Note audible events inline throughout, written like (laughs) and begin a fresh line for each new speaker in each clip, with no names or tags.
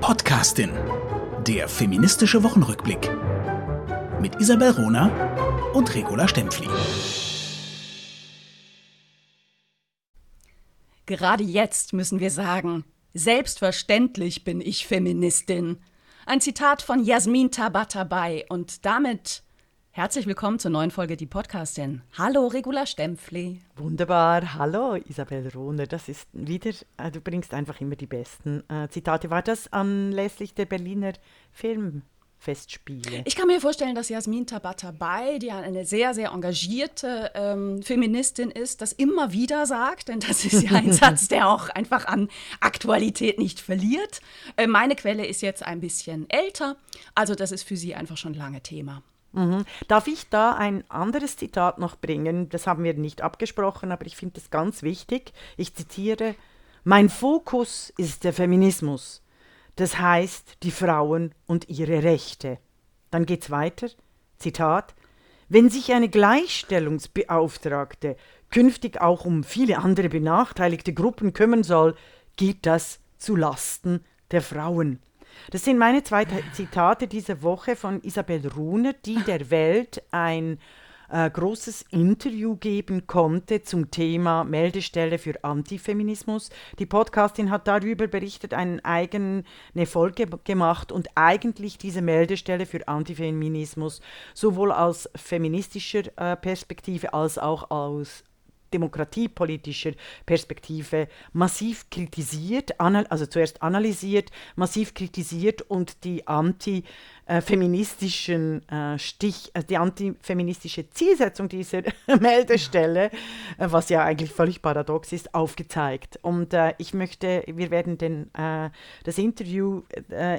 Podcastin. Der feministische Wochenrückblick. Mit Isabel Rona und Regula Stempfli.
Gerade jetzt müssen wir sagen, selbstverständlich bin ich Feministin. Ein Zitat von Jasmin Tabatabai und damit Herzlich willkommen zur neuen Folge Die Podcastin. Hallo Regula Stempfli.
Wunderbar. Hallo Isabel Rohner. Das ist wieder, äh, du bringst einfach immer die besten äh, Zitate. War das anlässlich der Berliner Filmfestspiele?
Ich kann mir vorstellen, dass Jasmin Tabatabai, die eine sehr, sehr engagierte ähm, Feministin ist, das immer wieder sagt, denn das ist ja ein (laughs) Satz, der auch einfach an Aktualität nicht verliert. Äh, meine Quelle ist jetzt ein bisschen älter, also das ist für sie einfach schon lange Thema.
Mhm. Darf ich da ein anderes Zitat noch bringen? Das haben wir nicht abgesprochen, aber ich finde es ganz wichtig. Ich zitiere, mein Fokus ist der Feminismus. Das heißt die Frauen und ihre Rechte. Dann geht es weiter. Zitat. Wenn sich eine Gleichstellungsbeauftragte künftig auch um viele andere benachteiligte Gruppen kümmern soll, geht das zu Lasten der Frauen. Das sind meine zwei Zitate dieser Woche von Isabel Runer, die der Welt ein äh, großes Interview geben konnte zum Thema Meldestelle für Antifeminismus. Die Podcastin hat darüber berichtet, eine eigene Folge gemacht und eigentlich diese Meldestelle für Antifeminismus sowohl aus feministischer äh, Perspektive als auch aus demokratiepolitischer Perspektive massiv kritisiert, also zuerst analysiert, massiv kritisiert und die anti- äh, feministischen äh, Stich, äh, die antifeministische Zielsetzung dieser (laughs) Meldestelle, äh, was ja eigentlich völlig paradox ist, aufgezeigt. Und äh, ich möchte, wir werden den, das Interview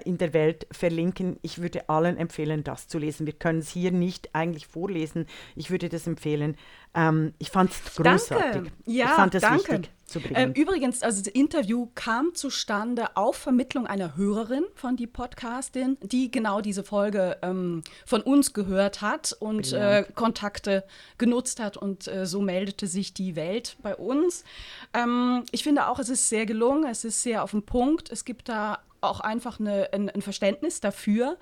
in der Welt verlinken. Ich würde allen empfehlen, das zu lesen. Wir können es hier nicht eigentlich vorlesen. Ich würde das empfehlen. Ähm, ich fand es großartig.
Danke. Ja,
ich fand es
danke.
wichtig zu bringen.
Ähm, übrigens, also das Interview kam zustande auf Vermittlung einer Hörerin von die Podcastin, die genau diese Folge ähm, von uns gehört hat und äh, Kontakte genutzt hat und äh, so meldete sich die Welt bei uns. Ähm, ich finde auch, es ist sehr gelungen, es ist sehr auf den Punkt. Es gibt da auch einfach eine, ein, ein Verständnis dafür,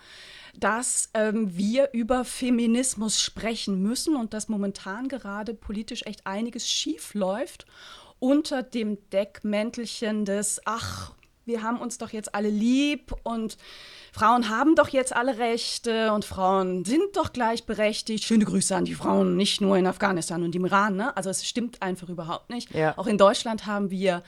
dass ähm, wir über Feminismus sprechen müssen und dass momentan gerade politisch echt einiges schief läuft unter dem Deckmäntelchen des, ach, wir haben uns doch jetzt alle lieb und Frauen haben doch jetzt alle Rechte und Frauen sind doch gleichberechtigt. Schöne Grüße an die Frauen, nicht nur in Afghanistan und im Iran. Ne? Also es stimmt einfach überhaupt nicht. Ja. Auch in Deutschland haben wir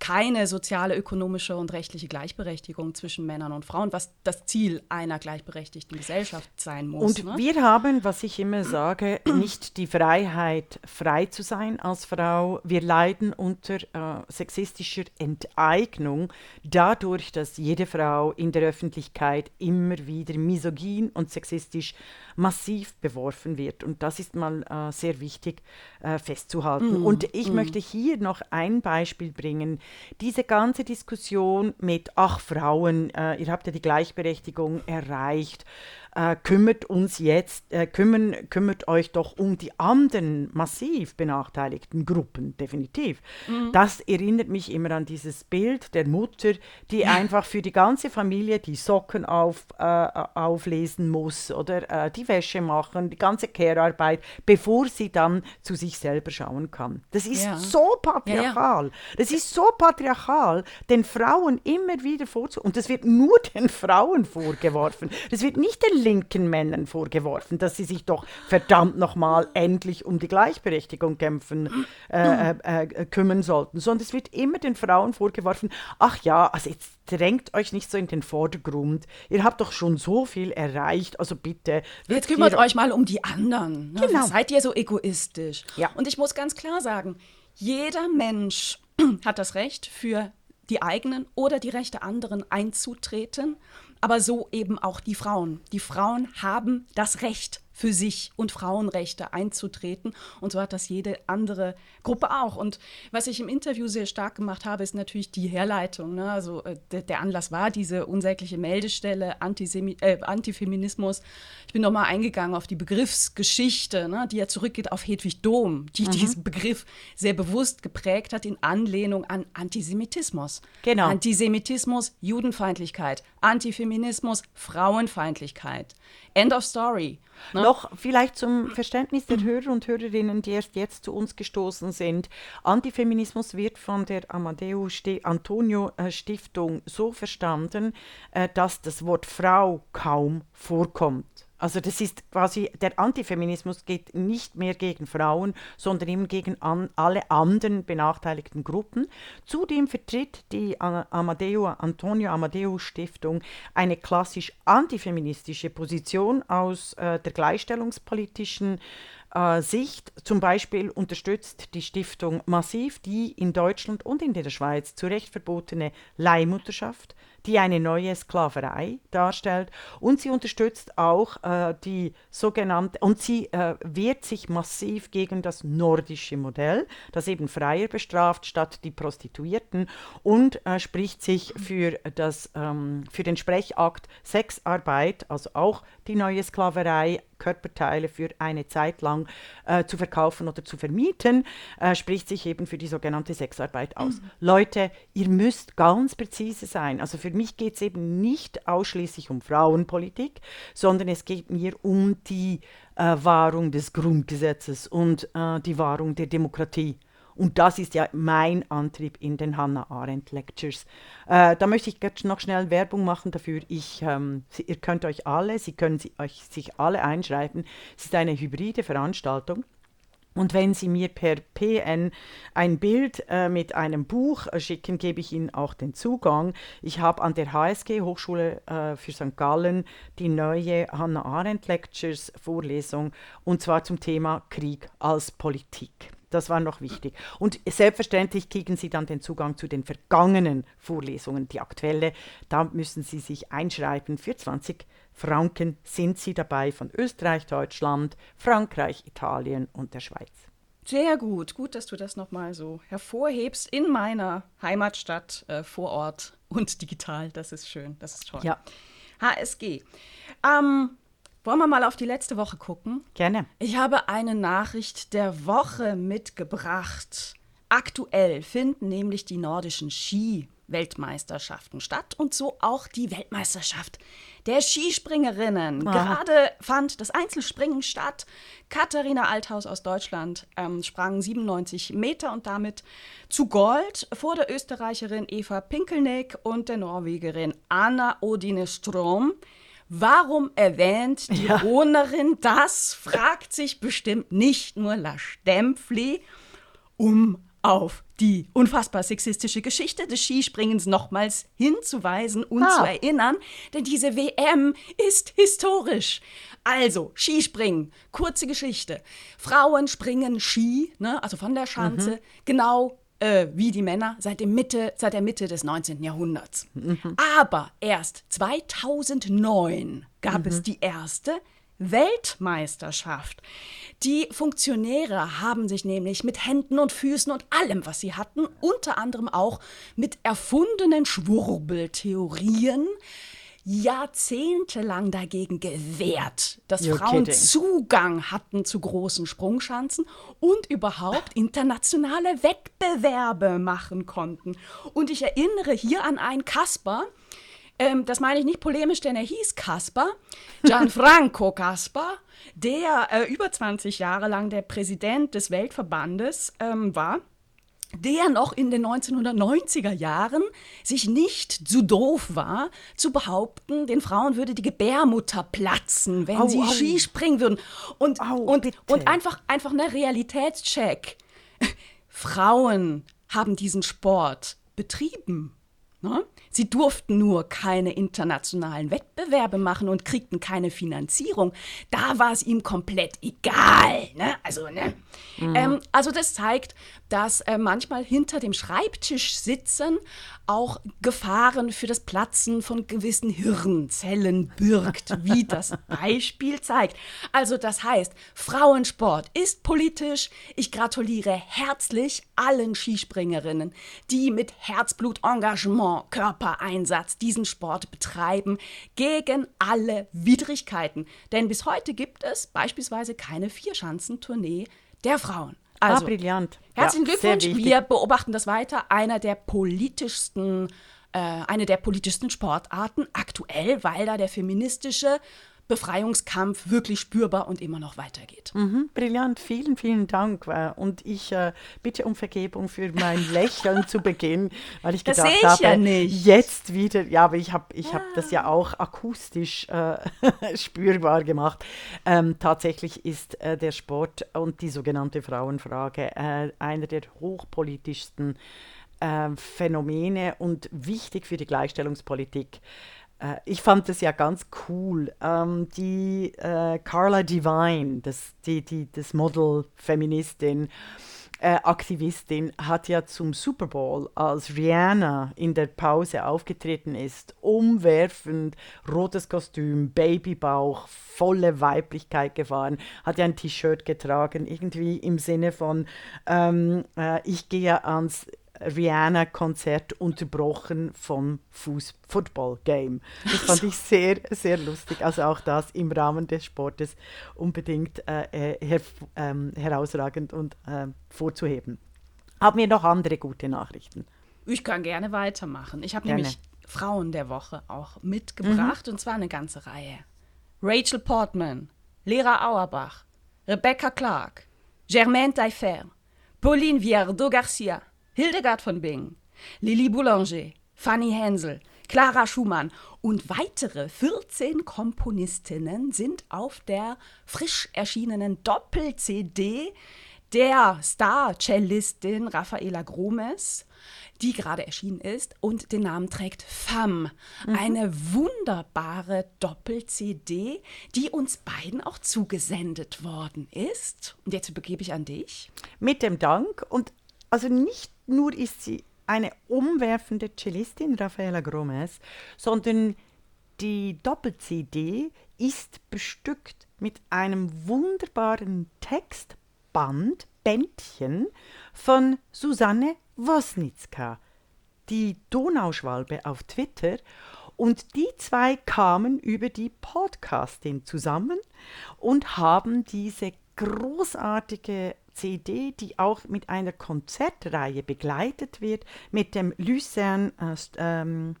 keine soziale, ökonomische und rechtliche Gleichberechtigung zwischen Männern und Frauen, was das Ziel einer gleichberechtigten Gesellschaft sein muss.
Und
ne?
wir haben, was ich immer sage, (clears throat) nicht die Freiheit, frei zu sein als Frau. Wir leiden unter äh, sexistischer Enteignung dadurch, dass jede Frau in der Öffentlichkeit immer wieder misogyn und sexistisch massiv beworfen wird. Und das ist mal äh, sehr wichtig äh, festzuhalten. Mm, und ich mm. möchte hier noch ein Beispiel bringen. Diese ganze Diskussion mit, ach Frauen, äh, ihr habt ja die Gleichberechtigung erreicht, äh, kümmert uns jetzt, äh, kümmern, kümmert euch doch um die anderen massiv benachteiligten Gruppen, definitiv. Mhm. Das erinnert mich immer an dieses Bild der Mutter, die ja. einfach für die ganze Familie die Socken auf, äh, auflesen muss oder äh, die Wäsche machen, die ganze Care-Arbeit, bevor sie dann zu sich selber schauen kann. Das ist ja. so patriarchal. Ja, das ist so patriarchal, den Frauen immer wieder vorzu... Und das wird nur (laughs) den Frauen vorgeworfen. Das wird nicht den linken Männern vorgeworfen, dass sie sich doch verdammt nochmal endlich um die Gleichberechtigung kämpfen, äh, äh, äh, kümmern sollten, sondern es wird immer den Frauen vorgeworfen, ach ja, also jetzt drängt euch nicht so in den Vordergrund, ihr habt doch schon so viel erreicht, also bitte.
Jetzt kümmert euch mal um die anderen. Ne? Genau. Seid ihr so egoistisch? Ja. Und ich muss ganz klar sagen, jeder Mensch (clears throat) hat das Recht, für die eigenen oder die Rechte anderen einzutreten aber so eben auch die Frauen. Die Frauen haben das Recht, für sich und Frauenrechte einzutreten. Und so hat das jede andere Gruppe auch. Und was ich im Interview sehr stark gemacht habe, ist natürlich die Herleitung. Ne? Also äh, der, der, Anlass war diese unsägliche Meldestelle Antisemi äh, Antifeminismus. Ich bin nochmal eingegangen auf die Begriffsgeschichte, ne? die ja zurückgeht auf Hedwig Dohm, die mhm. diesen Begriff sehr bewusst geprägt hat in Anlehnung an Antisemitismus.
Genau.
Antisemitismus, Judenfeindlichkeit, Antifeminismus, Frauenfeindlichkeit. End of story.
Ne? Noch vielleicht zum Verständnis der Hörer und Hörerinnen, die erst jetzt zu uns gestoßen sind. Antifeminismus wird von der Amadeo Antonio äh, Stiftung so verstanden, äh, dass das Wort Frau kaum vorkommt. Also das ist quasi, der Antifeminismus geht nicht mehr gegen Frauen, sondern eben gegen an, alle anderen benachteiligten Gruppen. Zudem vertritt die Amadeo, Antonio Amadeo Stiftung eine klassisch antifeministische Position aus äh, der gleichstellungspolitischen äh, Sicht. Zum Beispiel unterstützt die Stiftung massiv die in Deutschland und in der Schweiz zu Recht verbotene Leihmutterschaft die eine neue Sklaverei darstellt. Und sie unterstützt auch äh, die sogenannte, und sie äh, wehrt sich massiv gegen das nordische Modell, das eben Freier bestraft statt die Prostituierten und äh, spricht sich für, das, ähm, für den Sprechakt Sexarbeit, also auch die neue Sklaverei, Körperteile für eine Zeit lang äh, zu verkaufen oder zu vermieten, äh, spricht sich eben für die sogenannte Sexarbeit aus. Mhm. Leute, ihr müsst ganz präzise sein. Also für mich geht es eben nicht ausschließlich um Frauenpolitik, sondern es geht mir um die äh, Wahrung des Grundgesetzes und äh, die Wahrung der Demokratie. Und das ist ja mein Antrieb in den Hannah Arendt Lectures. Äh, da möchte ich noch schnell Werbung machen dafür. Ich, ähm, Sie, ihr könnt euch alle, Sie können Sie, euch sich alle einschreiben. Es ist eine hybride Veranstaltung. Und wenn Sie mir per PN ein Bild äh, mit einem Buch äh, schicken, gebe ich Ihnen auch den Zugang. Ich habe an der HSG Hochschule äh, für St. Gallen die neue Hannah Arendt Lectures Vorlesung und zwar zum Thema Krieg als Politik. Das war noch wichtig. Und selbstverständlich kriegen Sie dann den Zugang zu den vergangenen Vorlesungen. Die aktuelle, da müssen Sie sich einschreiben. Für 20 Franken sind Sie dabei von Österreich, Deutschland, Frankreich, Italien und der Schweiz.
Sehr gut. Gut, dass du das nochmal so hervorhebst in meiner Heimatstadt, äh, vor Ort und digital. Das ist schön. Das ist toll.
Ja.
HSG. Ähm, wollen wir mal auf die letzte Woche gucken?
Gerne.
Ich habe eine Nachricht der Woche mitgebracht. Aktuell finden nämlich die nordischen Ski-Weltmeisterschaften statt und so auch die Weltmeisterschaft der Skispringerinnen. Aha. Gerade fand das Einzelspringen statt. Katharina Althaus aus Deutschland ähm, sprang 97 Meter und damit zu Gold vor der Österreicherin Eva Pinkelnick und der Norwegerin Anna Odine Strom. Warum erwähnt die ja. Hohnerin das? Fragt sich bestimmt nicht nur La Stempfli, um auf die unfassbar sexistische Geschichte des Skispringens nochmals hinzuweisen und ah. zu erinnern, denn diese WM ist historisch. Also, Skispringen, kurze Geschichte. Frauen springen Ski, ne, also von der Schanze, mhm. genau äh, wie die Männer seit, dem Mitte, seit der Mitte des 19. Jahrhunderts. Mhm. Aber erst 2009 gab mhm. es die erste Weltmeisterschaft. Die Funktionäre haben sich nämlich mit Händen und Füßen und allem, was sie hatten, unter anderem auch mit erfundenen Schwurbeltheorien, jahrzehntelang dagegen gewehrt, dass You're Frauen kidding. Zugang hatten zu großen Sprungschanzen und überhaupt internationale Wettbewerbe machen konnten. Und ich erinnere hier an einen Kasper, ähm, das meine ich nicht polemisch, denn er hieß Kasper, Gianfranco (laughs) Kasper, der äh, über 20 Jahre lang der Präsident des Weltverbandes ähm, war der noch in den 1990er Jahren sich nicht zu doof war, zu behaupten, den Frauen würde die Gebärmutter platzen, wenn au, sie au. Skispringen würden. Und, au, und, und einfach, einfach ein Realitätscheck. Frauen haben diesen Sport betrieben. Ne? Sie durften nur keine internationalen Wettbewerbe machen und kriegten keine Finanzierung. Da war es ihm komplett egal. Ne? Also, ne? Mhm. Ähm, also das zeigt, dass äh, manchmal hinter dem Schreibtisch sitzen auch Gefahren für das Platzen von gewissen Hirnzellen birgt, wie (laughs) das Beispiel zeigt. Also das heißt, Frauensport ist politisch. Ich gratuliere herzlich allen Skispringerinnen, die mit Herzblut, Engagement, Körpereinsatz diesen Sport betreiben, gegen alle Widrigkeiten. Denn bis heute gibt es beispielsweise keine Vierschanzentournee der Frauen.
Also, ah, brillant.
Herzlichen ja, Glückwunsch. Wir beobachten das weiter. Einer der politischsten, äh, eine der politischsten Sportarten aktuell, weil da der feministische Befreiungskampf wirklich spürbar und immer noch weitergeht.
Mhm, brillant, vielen, vielen Dank. Äh, und ich äh, bitte um Vergebung für mein (laughs) Lächeln zu Beginn, weil ich das gedacht ich habe,
ja
jetzt wieder, ja, aber ich habe ich ja. hab das ja auch akustisch äh, (laughs) spürbar gemacht. Ähm, tatsächlich ist äh, der Sport und die sogenannte Frauenfrage äh, einer der hochpolitischsten äh, Phänomene und wichtig für die Gleichstellungspolitik. Äh, ich fand es ja ganz cool. Ähm, die äh, Carla Divine, das, die, die, das Model, Feministin, äh, Aktivistin, hat ja zum Super Bowl, als Rihanna in der Pause aufgetreten ist, umwerfend, rotes Kostüm, Babybauch, volle Weiblichkeit gefahren, hat ja ein T-Shirt getragen, irgendwie im Sinne von, ähm, äh, ich gehe ans Rihanna-Konzert unterbrochen vom Football-Game. Das fand ich sehr, sehr lustig. Also auch das im Rahmen des Sportes unbedingt äh, äh, her ähm, herausragend und äh, vorzuheben. Haben wir noch andere gute Nachrichten?
Ich kann gerne weitermachen. Ich habe nämlich Frauen der Woche auch mitgebracht mhm. und zwar eine ganze Reihe. Rachel Portman, Lera Auerbach, Rebecca Clark, Germaine Taillefer, Pauline Viardot-Garcia, Hildegard von Bingen, Lili Boulanger, Fanny Hensel, Clara Schumann und weitere 14 Komponistinnen sind auf der frisch erschienenen Doppel-CD der Star-Cellistin Raffaela Gromes, die gerade erschienen ist und den Namen trägt Femme. Mhm. Eine wunderbare Doppel-CD, die uns beiden auch zugesendet worden ist. Und jetzt übergebe ich an dich.
Mit dem Dank und also nicht nur ist sie eine umwerfende Cellistin, Rafaela Gomez, sondern die Doppel-CD ist bestückt mit einem wunderbaren Textband, Bändchen von Susanne Wosnitzka, die Donauschwalbe auf Twitter. Und die zwei kamen über die Podcastin zusammen und haben diese großartige CD, die auch mit einer Konzertreihe begleitet wird, mit dem Lucerne, äh, ähm,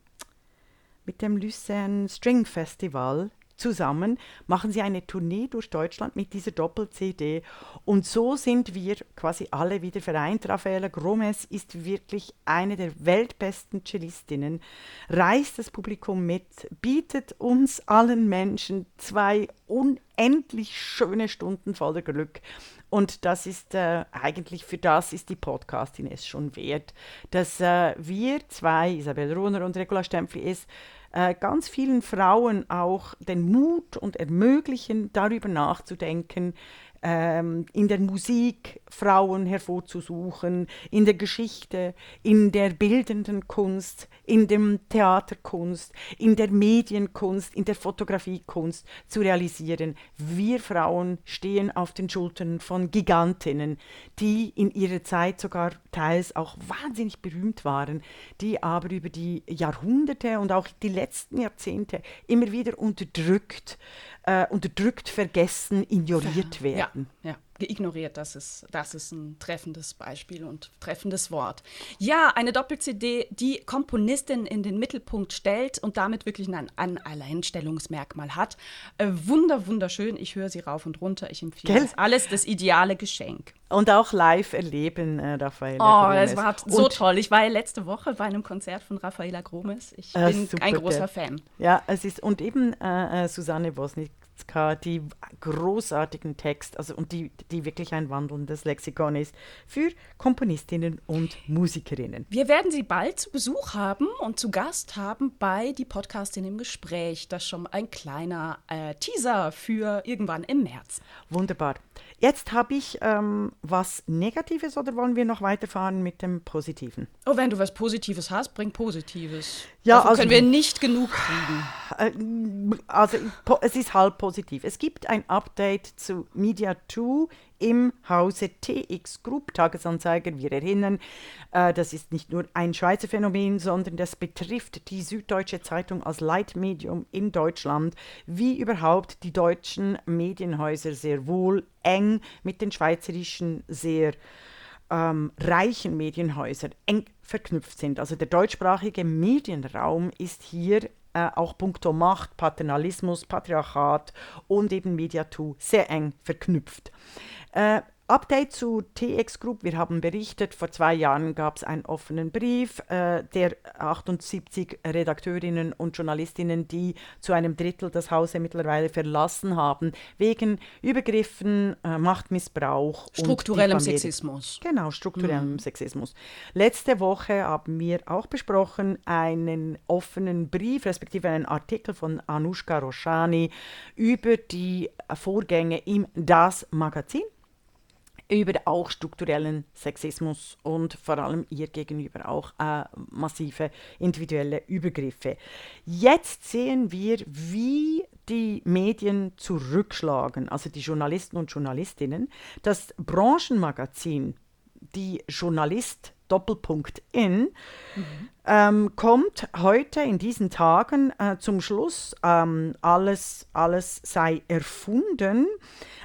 mit dem Lucerne String Festival zusammen machen sie eine Tournee durch Deutschland mit dieser Doppel-CD. Und so sind wir quasi alle wieder vereint. Raffaella Gromes ist wirklich eine der weltbesten Cellistinnen, reißt das Publikum mit, bietet uns allen Menschen zwei unendlich schöne Stunden voller Glück. Und das ist äh, eigentlich, für das ist die Podcastin es schon wert, dass äh, wir zwei, Isabel Runer und Regula Stempfli, es äh, ganz vielen Frauen auch den Mut und ermöglichen, darüber nachzudenken, ähm, in der Musik Frauen hervorzusuchen, in der Geschichte, in der bildenden Kunst, in der Theaterkunst, in der Medienkunst, in der Fotografiekunst zu realisieren. Wir Frauen stehen auf den Schultern von Gigantinnen, die in ihrer Zeit sogar teils auch wahnsinnig berühmt waren, die aber über die Jahrhunderte und auch die letzten Jahrzehnte immer wieder unterdrückt äh, unterdrückt, vergessen, ignoriert werden.
Ja, ja. Ignoriert, das ist, das ist ein treffendes Beispiel und treffendes Wort. Ja, eine Doppel-CD, die Komponistin in den Mittelpunkt stellt und damit wirklich ein, ein Alleinstellungsmerkmal hat. Äh, wunder, wunderschön. Ich höre sie rauf und runter. Ich empfehle es. Alles das ideale Geschenk.
Und auch live erleben, äh, Raffaella
Oh, Gromes. das war so und toll. Ich war ja letzte Woche bei einem Konzert von Raffaella Gromes. Ich äh, bin super, ein großer Fan.
Ja, es ist, und eben äh, äh Susanne Wosnick Watzka, die großartigen Text, also und die, die wirklich ein wandelndes Lexikon ist für Komponistinnen und Musikerinnen.
Wir werden sie bald zu Besuch haben und zu Gast haben bei die Podcastin im Gespräch. Das ist schon ein kleiner äh, Teaser für irgendwann im März.
Wunderbar. Jetzt habe ich ähm, was Negatives oder wollen wir noch weiterfahren mit dem Positiven?
Oh, wenn du was Positives hast, bring Positives.
Ja,
Davon
also-
können wir nicht genug kriegen.
Äh, Also es ist halb positiv. Es gibt ein Update zu Media 2 im Hause TX Group, Tagesanzeiger. Wir erinnern, äh, das ist nicht nur ein Schweizer Phänomen, sondern das betrifft die Süddeutsche Zeitung als Leitmedium in Deutschland, wie überhaupt die deutschen Medienhäuser sehr wohl eng mit den schweizerischen sehr ähm, reichen Medienhäusern eng verknüpft sind. Also der deutschsprachige Medienraum ist hier äh, auch puncto Macht, Paternalismus, Patriarchat und eben Mediatur sehr eng verknüpft. Äh, Update zu TX Group. Wir haben berichtet, vor zwei Jahren gab es einen offenen Brief äh, der 78 Redakteurinnen und Journalistinnen, die zu einem Drittel das Haus mittlerweile verlassen haben, wegen Übergriffen, äh, Machtmissbrauch
Strukturellem. Sexismus.
Genau, strukturellem Sexismus. Letzte Woche haben wir auch besprochen einen offenen Brief, respektive einen Artikel von Anushka Roshani über die Vorgänge im Das Magazin über auch strukturellen Sexismus und vor allem ihr gegenüber auch äh, massive individuelle Übergriffe. Jetzt sehen wir, wie die Medien zurückschlagen, also die Journalisten und Journalistinnen. Das Branchenmagazin, die Journalist Doppelpunkt in, ähm, kommt heute in diesen Tagen äh, zum Schluss, ähm, alles, alles sei erfunden.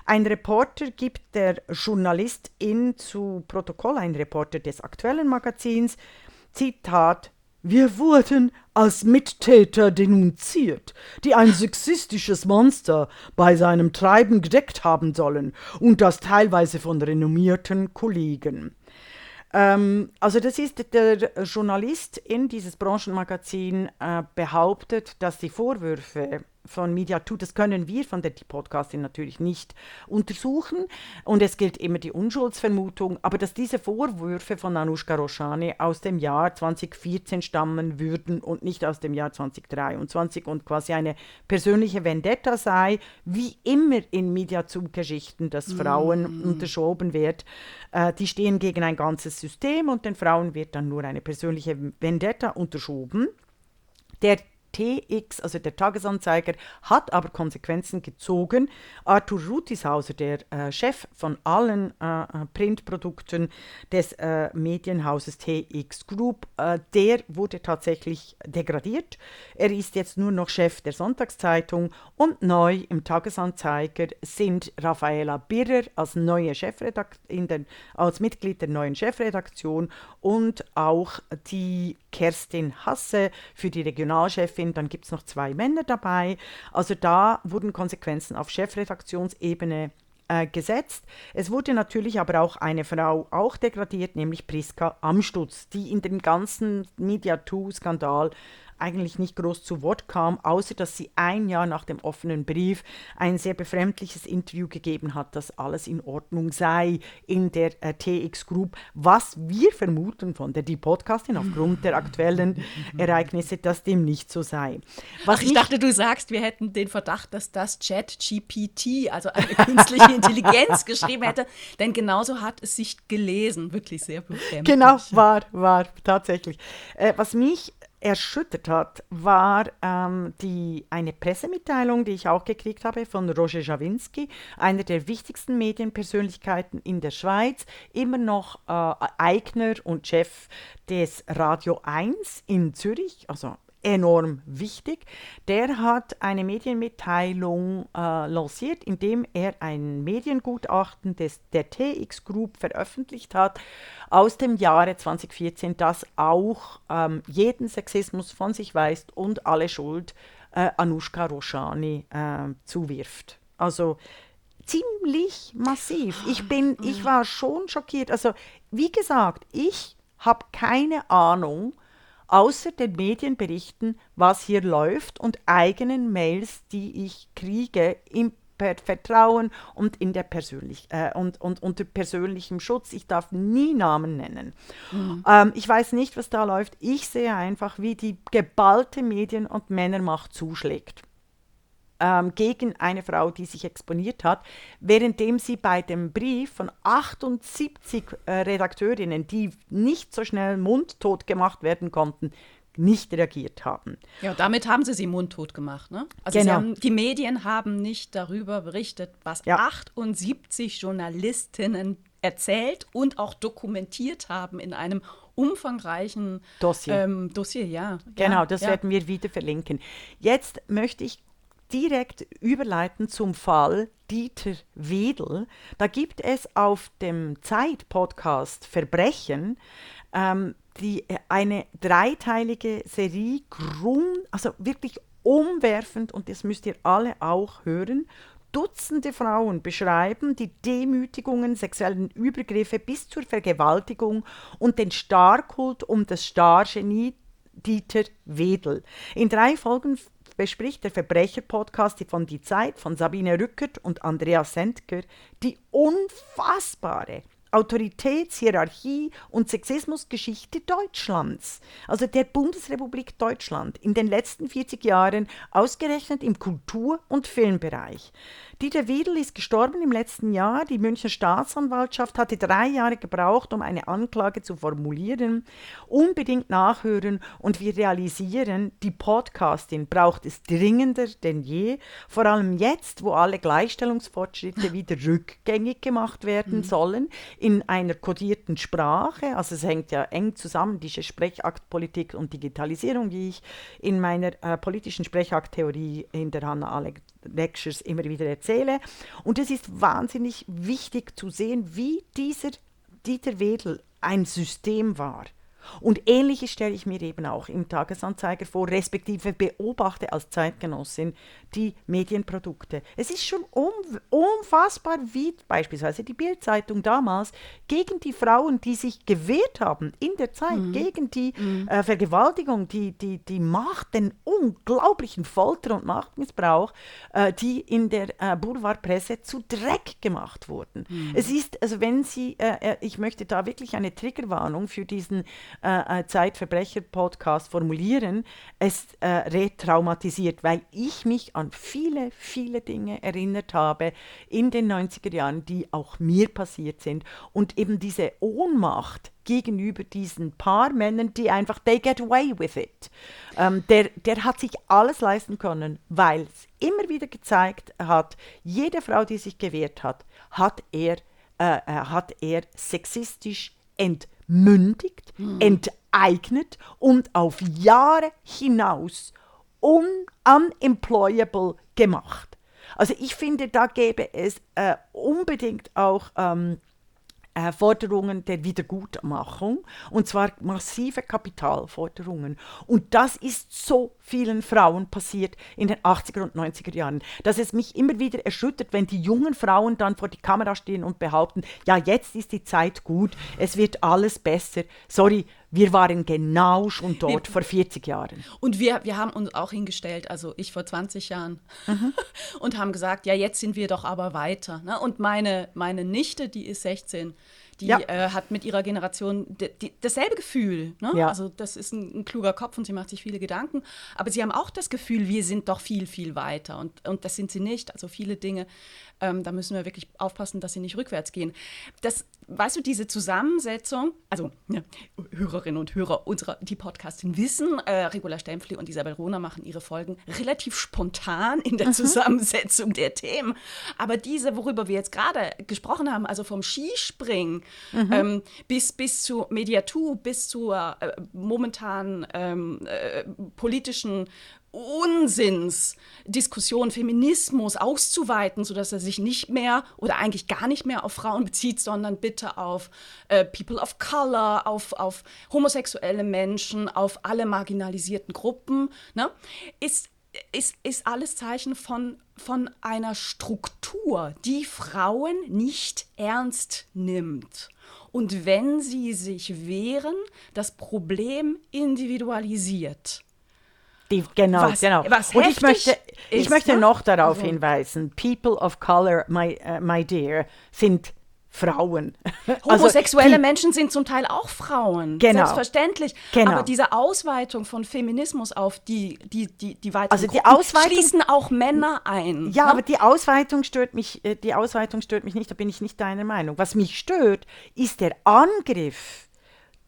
Ein Reporter gibt der Journalistin zu Protokoll, ein Reporter des aktuellen Magazins, Zitat, wir wurden als Mittäter denunziert, die ein sexistisches Monster bei seinem Treiben gedeckt haben sollen und das teilweise von renommierten Kollegen. Ähm, also das ist der Journalist in dieses Branchenmagazin äh, behauptet, dass die Vorwürfe von Media2, das können wir von der Podcastin natürlich nicht untersuchen. Und es gilt immer die Unschuldsvermutung, aber dass diese Vorwürfe von Anushka Roshani aus dem Jahr 2014 stammen würden und nicht aus dem Jahr 2023 und quasi eine persönliche Vendetta sei, wie immer in Media2-Geschichten, dass Frauen unterschoben wird, äh, die stehen gegen ein ganzes System und den Frauen wird dann nur eine persönliche Vendetta unterschoben. Der TX, also der Tagesanzeiger, hat aber Konsequenzen gezogen. Arthur Rutishauser, der äh, Chef von allen äh, äh, Printprodukten des äh, Medienhauses TX Group, äh, der wurde tatsächlich degradiert. Er ist jetzt nur noch Chef der Sonntagszeitung und neu im Tagesanzeiger sind Raffaela Birrer als neue Chefredaktion, als Mitglied der neuen Chefredaktion und auch die Kerstin Hasse für die Regionalchefin. Dann gibt es noch zwei Männer dabei. Also da wurden Konsequenzen auf Chefredaktionsebene äh, gesetzt. Es wurde natürlich aber auch eine Frau auch degradiert, nämlich Priska Amstutz, die in den ganzen Media2-Skandal eigentlich nicht groß zu Wort kam, außer dass sie ein Jahr nach dem offenen Brief ein sehr befremdliches Interview gegeben hat, dass alles in Ordnung sei in der äh, TX Group, was wir vermuten von der die Podcastin aufgrund der aktuellen (laughs) Ereignisse, dass dem nicht so sei. Was
Ach, ich dachte, du sagst, wir hätten den Verdacht, dass das Chat-GPT, also eine künstliche (laughs) Intelligenz, geschrieben hätte. Denn genauso hat es sich gelesen. Wirklich sehr befremdlich.
Genau, war, war tatsächlich. Äh, was mich erschüttert hat, war ähm, die, eine Pressemitteilung, die ich auch gekriegt habe von Roger Jawinski, einer der wichtigsten Medienpersönlichkeiten in der Schweiz, immer noch äh, Eigner und Chef des Radio 1 in Zürich, also enorm wichtig. Der hat eine Medienmitteilung äh, lanciert, in dem er ein Mediengutachten des, der TX Group veröffentlicht hat aus dem Jahre 2014, das auch ähm, jeden Sexismus von sich weist und alle Schuld äh, Anushka Roshani äh, zuwirft. Also ziemlich massiv. Ich bin, ich war schon schockiert. Also wie gesagt, ich habe keine Ahnung, außer den Medienberichten, was hier läuft und eigenen Mails, die ich kriege im per Vertrauen und, in der persönlich, äh, und, und unter persönlichem Schutz. Ich darf nie Namen nennen. Mhm. Ähm, ich weiß nicht, was da läuft. Ich sehe einfach, wie die geballte Medien- und Männermacht zuschlägt ähm, gegen eine Frau, die sich exponiert hat, währenddem sie bei dem Brief von 78 äh, Redakteurinnen, die nicht so schnell mundtot gemacht werden konnten, nicht reagiert haben.
Ja, damit haben sie sie mundtot gemacht. Ne? Also genau. haben, die Medien haben nicht darüber berichtet, was ja. 78 Journalistinnen erzählt und auch dokumentiert haben in einem umfangreichen
Dossier.
Ähm, Dossier, ja.
Genau, das
ja.
werden wir wieder verlinken. Jetzt möchte ich direkt überleiten zum Fall Dieter Wedel. Da gibt es auf dem Zeit-Podcast Verbrechen ähm, die, äh, eine dreiteilige Serie, Grund, also wirklich umwerfend, und das müsst ihr alle auch hören. Dutzende Frauen beschreiben die Demütigungen, sexuellen Übergriffe bis zur Vergewaltigung und den Starkult um das Stargenie Dieter Wedel. In drei Folgen bespricht der Verbrecher-Podcast von Die Zeit von Sabine Rückert und Andreas Sendker die unfassbare Autoritätshierarchie und Sexismusgeschichte Deutschlands, also der Bundesrepublik Deutschland, in den letzten 40 Jahren ausgerechnet im Kultur- und Filmbereich. Dieter Wiedel ist gestorben im letzten Jahr. Die Münchner Staatsanwaltschaft hatte drei Jahre gebraucht, um eine Anklage zu formulieren. Unbedingt nachhören und wir realisieren, die Podcastin braucht es dringender denn je, vor allem jetzt, wo alle Gleichstellungsfortschritte (laughs) wieder rückgängig gemacht werden mhm. sollen, in einer kodierten Sprache. Also es hängt ja eng zusammen, diese Sprechaktpolitik und Digitalisierung, wie ich in meiner äh, politischen Sprechakttheorie in der Hannah Alex Lectures immer wieder erzähle. Und es ist wahnsinnig wichtig zu sehen, wie dieser Dieter Wedel ein System war. Und ähnliches stelle ich mir eben auch im Tagesanzeiger vor, respektive beobachte als Zeitgenossin die Medienprodukte. Es ist schon um, unfassbar, wie beispielsweise die Bildzeitung damals gegen die Frauen, die sich gewehrt haben in der Zeit, mhm. gegen die mhm. äh, Vergewaltigung, die, die, die Macht, den unglaublichen Folter- und Machtmissbrauch, äh, die in der äh, Boulevardpresse zu Dreck gemacht wurden. Mhm. Es ist, also wenn Sie, äh, äh, ich möchte da wirklich eine Triggerwarnung für diesen äh, äh, Zeitverbrecher-Podcast formulieren, es äh, retraumatisiert, weil ich mich an viele, viele Dinge erinnert habe in den 90er Jahren, die auch mir passiert sind. Und eben diese Ohnmacht gegenüber diesen paar Männern, die einfach, they get away with it. Ähm, der, der hat sich alles leisten können, weil es immer wieder gezeigt hat, jede Frau, die sich gewehrt hat, hat er, äh, äh hat er sexistisch entdeckt entmündigt, mhm. enteignet und auf Jahre hinaus un unemployable gemacht. Also ich finde, da gäbe es äh, unbedingt auch ähm, äh, Forderungen der Wiedergutmachung, und zwar massive Kapitalforderungen. Und das ist so vielen Frauen passiert in den 80er und 90er Jahren, dass es mich immer wieder erschüttert, wenn die jungen Frauen dann vor die Kamera stehen und behaupten, ja, jetzt ist die Zeit gut, es wird alles besser. Sorry, wir waren genau schon dort wir, vor 40 Jahren.
Und wir, wir haben uns auch hingestellt, also ich vor 20 Jahren, mhm. (laughs) und haben gesagt, ja, jetzt sind wir doch aber weiter. Ne? Und meine, meine Nichte, die ist 16, die ja. äh, hat mit ihrer Generation dasselbe Gefühl. Ne? Ja. Also das ist ein, ein, kluger Kopf und sie macht sich viele Gedanken. Aber sie haben auch das Gefühl, wir sind doch viel, viel weiter. Und, und das sind sie nicht. Also viele Dinge, ähm, da müssen wir wirklich aufpassen, dass sie nicht rückwärts gehen. Das weißt du, diese Zusammensetzung, also ja, Hörerinnen und Hörer unserer, die Podcastin wissen, äh, Regula Stempfli und Isabel Rohner machen ihre Folgen relativ spontan in der mhm. Zusammensetzung der Themen. Aber diese, worüber wir jetzt gerade gesprochen haben, also vom Skispringen mhm. ähm, bis, bis zu Mediatur, bis zur äh, momentanen ähm, äh, politischen Unsinnsdiskussion Feminismus auszuweiten, sodass er sich nicht mehr oder eigentlich gar nicht mehr auf Frauen bezieht, sondern bitte auf äh, People of Color, auf, auf homosexuelle Menschen, auf alle marginalisierten Gruppen, ne? ist, ist, ist alles Zeichen von, von einer Struktur, die Frauen nicht ernst nimmt und wenn sie sich wehren, das Problem individualisiert.
Die, genau,
Was-
genau.
was
Und ich möchte, ich
ist,
möchte
ne?
noch darauf
Also-
hinweisen, People of Color, my, äh, my dear, sind Frauen. (laughs) Also,
Homosexuelle
die-
Menschen sind zum Teil auch Frauen.
Genau.
Selbstverständlich.
Genau.
Aber diese Ausweitung von Feminismus auf die, die, die, die weiteren
Also die
Gruppen
Ausweitung-
schließen auch Männer ein.
Ja,
ne?
aber die Ausweitung stört mich, äh, die Ausweitung stört mich nicht, da bin ich nicht deiner Meinung. Was mich stört, ist der Angriff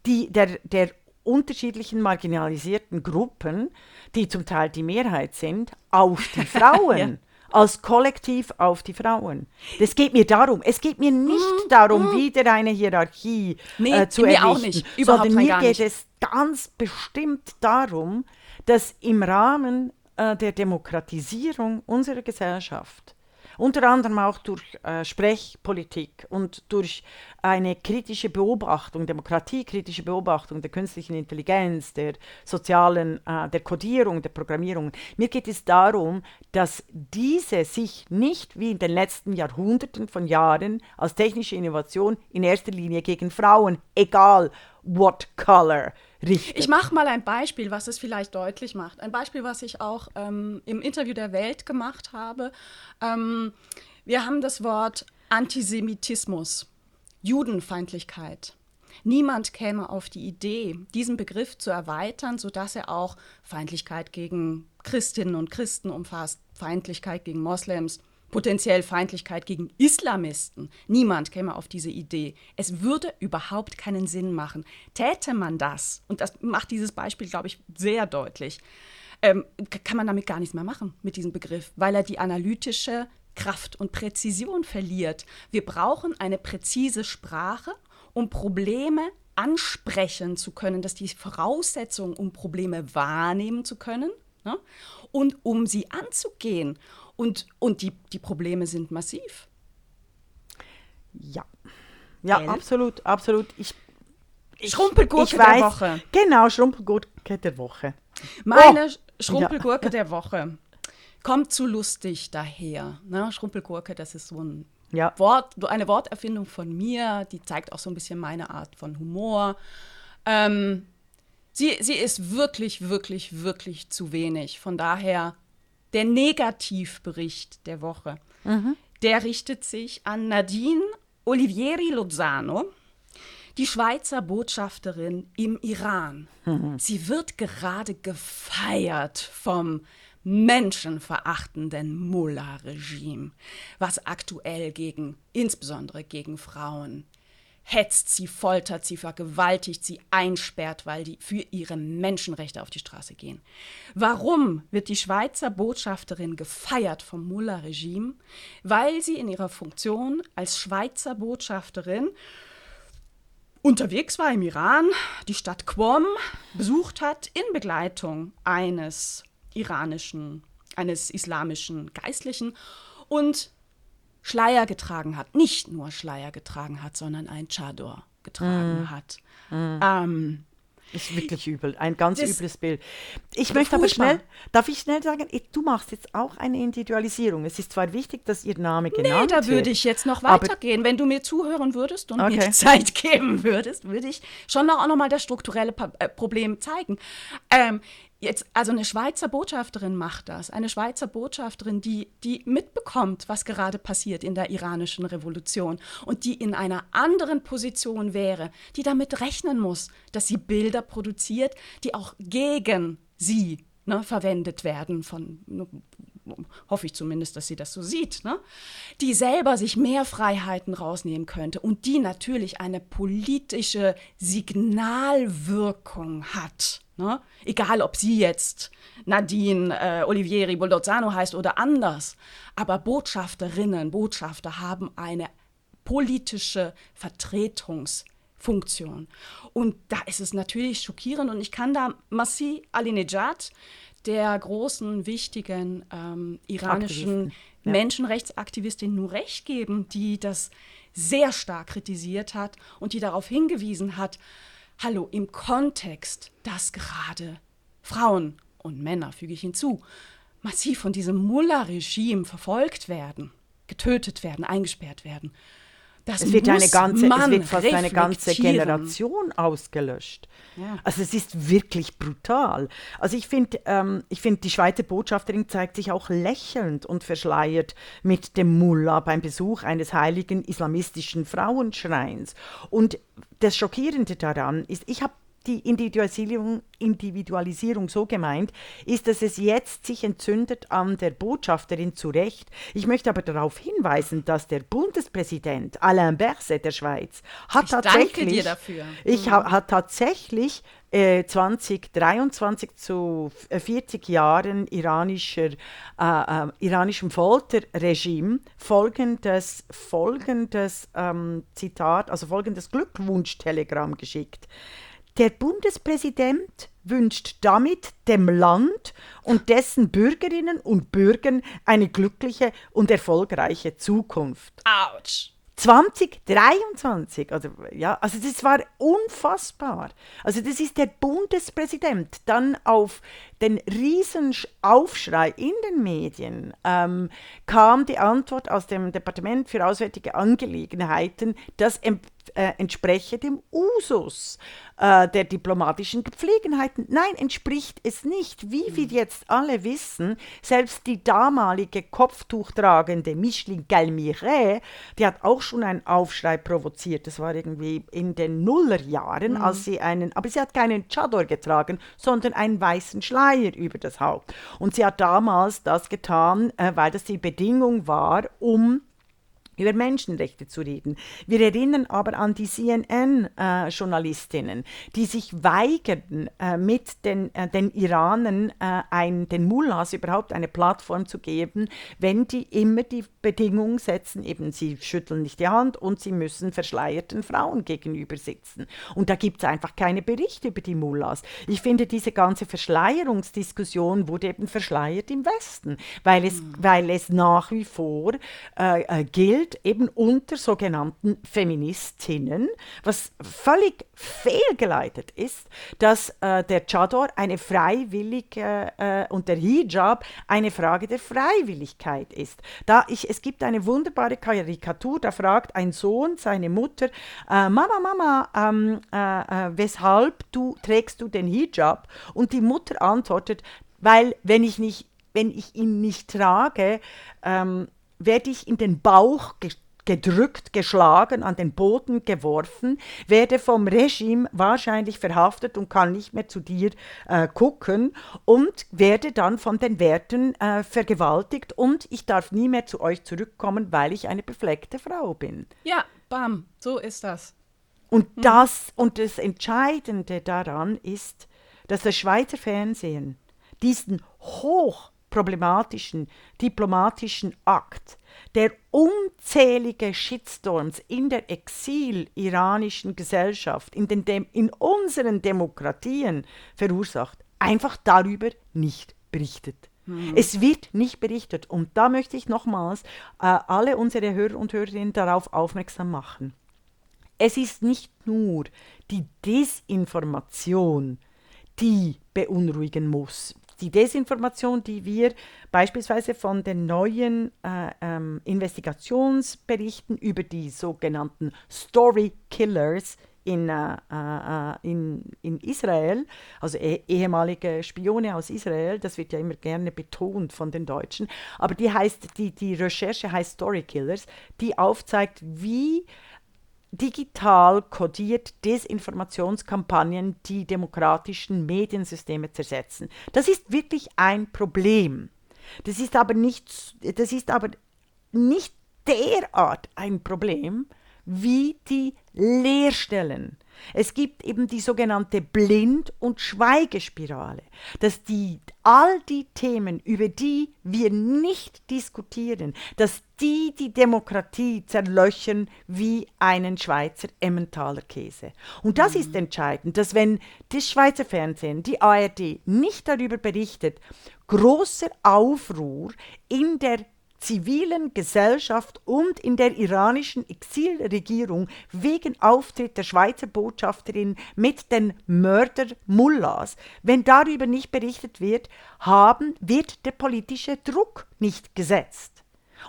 die, der, der unterschiedlichen marginalisierten Gruppen, die zum Teil die Mehrheit sind, auf die (laughs) Frauen.
Ja.
Als Kollektiv auf die Frauen. Das geht mir darum. Es geht mir nicht darum, wieder eine Hierarchie
Nee,
äh, zu
mir auch
errichten,
nicht. Überhaupt
sondern mir geht
nicht.
es ganz bestimmt darum, dass im Rahmen äh, der Demokratisierung unserer Gesellschaft, unter anderem auch durch äh, Sprechpolitik und durch eine kritische Beobachtung, demokratiekritische Beobachtung der künstlichen Intelligenz, der sozialen, äh, der Kodierung, der Programmierung. Mir geht es darum, dass diese sich nicht wie in den letzten Jahrhunderten von Jahren als technische Innovation in erster Linie gegen Frauen, egal what color, richtet.
Ich mache mal ein Beispiel, was es vielleicht deutlich macht. Ein Beispiel, was ich auch ähm, im Interview der Welt gemacht habe. Ähm, wir haben das Wort Antisemitismus, Judenfeindlichkeit. Niemand käme auf die Idee, diesen Begriff zu erweitern, sodass er auch Feindlichkeit gegen Christinnen und Christen umfasst, Feindlichkeit gegen Moslems, potenziell Feindlichkeit gegen Islamisten. Niemand käme auf diese Idee. Es würde überhaupt keinen Sinn machen. Täte man das, und das macht dieses Beispiel, glaube ich, sehr deutlich, ähm, kann man damit gar nichts mehr machen, mit diesem Begriff, weil er die analytische Kraft und Präzision verliert. Wir brauchen eine präzise Sprache, um Probleme ansprechen zu können. Das ist die Voraussetzung, um Probleme wahrnehmen zu können ne? und um sie anzugehen. Und, und die, die Probleme sind massiv.
Ja. Ja,
Gell?
absolut, absolut. Ich, ich,
Schrumpelgurke
ich
der
weiß,
Woche.
Genau, Schrumpelgurke der Woche.
Meine
Oh,
Schrumpelgurke der Woche kommt zu lustig daher. Ne? Schrumpelgurke, das ist so ein
Ja.
Wort, eine Worterfindung von mir, die zeigt auch so ein bisschen meine Art von Humor. Ähm, sie, sie ist wirklich, wirklich, wirklich zu wenig. Von daher der Negativbericht der Woche. Der richtet sich an Nadine Olivieri Lozano, die Schweizer Botschafterin im Iran. Sie wird gerade gefeiert vom menschenverachtenden Mullah-Regime, was aktuell gegen, insbesondere gegen Frauen, hetzt sie, foltert sie, vergewaltigt sie, einsperrt, weil die für ihre Menschenrechte auf die Straße gehen. Warum wird die Schweizer Botschafterin gefeiert vom Mullah-Regime? Weil sie in ihrer Funktion als Schweizer Botschafterin unterwegs war im Iran, die Stadt Qom besucht hat in Begleitung eines iranischen, eines islamischen Geistlichen und Schleier getragen hat. Nicht nur Schleier getragen hat, sondern ein Chador getragen hat. Ähm,
Ist wirklich übel, ein ganz übles Bild. Ich möchte aber schnell, darf ich schnell sagen, du machst jetzt auch eine Individualisierung. Es ist zwar wichtig, dass ihr Name
nee,
genannt
da
wird.
würde ich jetzt noch weitergehen. Wenn du mir zuhören würdest und
Okay.
mir Zeit (laughs) geben würdest, würde ich schon noch, auch noch mal das strukturelle äh, Problem zeigen. Ähm, jetzt, also eine Schweizer Botschafterin macht das. Eine Schweizer Botschafterin, die, die mitbekommt, was gerade passiert in der iranischen Revolution und die in einer anderen Position wäre, die damit rechnen muss, dass sie Bilder produziert, die auch gegen sie ne, verwendet werden von hoffe ich zumindest, dass sie das so sieht, ne? die selber sich mehr Freiheiten rausnehmen könnte und die natürlich eine politische Signalwirkung hat. Ne? Egal, ob sie jetzt Nadine äh, Olivieri Boldozzano heißt oder anders. Aber Botschafterinnen, Botschafter haben eine politische Vertretungsfunktion. Und da ist es natürlich schockierend und ich kann da Masih Alinejad, der großen, wichtigen ähm, iranischen
ja.
Menschenrechtsaktivistin nur recht geben, die das sehr stark kritisiert hat und die darauf hingewiesen hat, hallo, im Kontext, dass gerade Frauen und Männer, füge ich hinzu, massiv von diesem Mullah-Regime verfolgt werden, getötet werden, eingesperrt werden,
Das es wird eine ganze, es wird fast eine ganze Generation ausgelöscht. Ja. Also es ist wirklich brutal. Also ich finde, ähm, ich finde, die Schweizer Botschafterin zeigt sich auch lächelnd und verschleiert mit dem Mullah beim Besuch eines heiligen islamistischen Frauenschreins. Und das Schockierende daran ist, ich habe die Individualisierung, Individualisierung so gemeint, ist, dass es jetzt sich entzündet an der Botschafterin zu Recht. Ich möchte aber darauf hinweisen, dass der Bundespräsident Alain Berset der Schweiz hat
ich
tatsächlich,
dafür.
Ich ha, hat tatsächlich äh, 2023 zu 40 äh, Jahren iranischer, äh, äh, iranischem Folterregime folgendes, folgendes ähm, Zitat, also folgendes Glückwunschtelegramm geschickt. Der Bundespräsident wünscht damit dem Land und dessen Bürgerinnen und Bürgern eine glückliche und erfolgreiche Zukunft.
Autsch.
2023, also ja, also das war unfassbar. Also das ist der Bundespräsident. Dann auf den riesen Aufschrei in den Medien ähm, kam die Antwort aus dem Departement für Auswärtige Angelegenheiten, das äh, entspreche dem Usus äh, der diplomatischen Gepflegenheiten. Nein, entspricht es nicht. Wie wir jetzt alle wissen, selbst die damalige kopftuchtragende Micheline Galmiret, die hat auch schon einen Aufschrei provoziert. Das war irgendwie in den Nullerjahren, mhm. als sie einen, aber sie hat keinen Chador getragen, sondern einen weißen Schleier über das Haupt. Und sie hat damals das getan, äh, weil das die Bedingung war, um über Menschenrechte zu reden. Wir erinnern aber an die CNN-Journalistinnen, äh, die sich weigerten, äh, mit den, äh, den Iranern äh, ein, den Mullahs überhaupt eine Plattform zu geben, wenn die immer die Bedingung setzen, eben sie schütteln nicht die Hand und sie müssen verschleierten Frauen gegenüber sitzen. Und da gibt es einfach keine Berichte über die Mullahs. Ich finde, diese ganze Verschleierungsdiskussion wurde eben verschleiert im Westen, weil es, mhm. weil es nach wie vor äh, äh gilt, fällt eben unter sogenannten Feministinnen, was völlig fehlgeleitet ist, dass äh, der Chador eine freiwillige äh, und der Hijab eine Frage der Freiwilligkeit ist. Da ich, es gibt eine wunderbare Karikatur, da fragt ein Sohn seine Mutter, äh, Mama, Mama, ähm, äh, äh, weshalb du trägst du den Hijab? Und die Mutter antwortet, weil wenn ich nicht wenn ich ihn nicht trage, ähm, werde ich in den Bauch gedrückt, geschlagen, an den Boden geworfen, werde vom Regime wahrscheinlich verhaftet und kann nicht mehr zu dir äh, gucken und werde dann von den Werten äh, vergewaltigt und ich darf nie mehr zu euch zurückkommen, weil ich eine befleckte Frau bin.
Ja, bam, so ist das.
Und hm. das und das Entscheidende daran ist, dass das Schweizer Fernsehen diesen hoch problematischen diplomatischen Akt, der unzählige Shitstorms in der exil-iranischen Gesellschaft, in, den Dem in unseren Demokratien verursacht, einfach darüber nicht berichtet. Mhm. Es wird nicht berichtet. Und da möchte ich nochmals äh, alle unsere Hörer und Hörerinnen darauf aufmerksam machen. Es ist nicht nur die Desinformation, die beunruhigen muss, die Desinformation, die wir beispielsweise von den neuen äh, ähm, Investigationsberichten über die sogenannten Story Killers in, äh, äh, in, in Israel, also eh, ehemalige Spione aus Israel, das wird ja immer gerne betont von den Deutschen, aber die heißt, die, die Recherche heißt Story Killers, die aufzeigt, wie digital kodiert Desinformationskampagnen die demokratischen Mediensysteme zersetzen. Das ist wirklich ein Problem. Das ist aber nicht, das ist aber nicht derart ein Problem wie die Leerstellen es gibt eben die sogenannte Blind- und Schweigespirale, dass die all die Themen, über die wir nicht diskutieren, dass die die Demokratie zerlöchern wie einen Schweizer Emmentaler Käse. Und das mhm. ist entscheidend, dass wenn das Schweizer Fernsehen, die ARD nicht darüber berichtet, großer Aufruhr in der zivilen Gesellschaft und in der iranischen Exilregierung wegen Auftritt der Schweizer Botschafterin mit den Mörder-Mullahs. Wenn darüber nicht berichtet wird, haben, wird der politische Druck nicht gesetzt.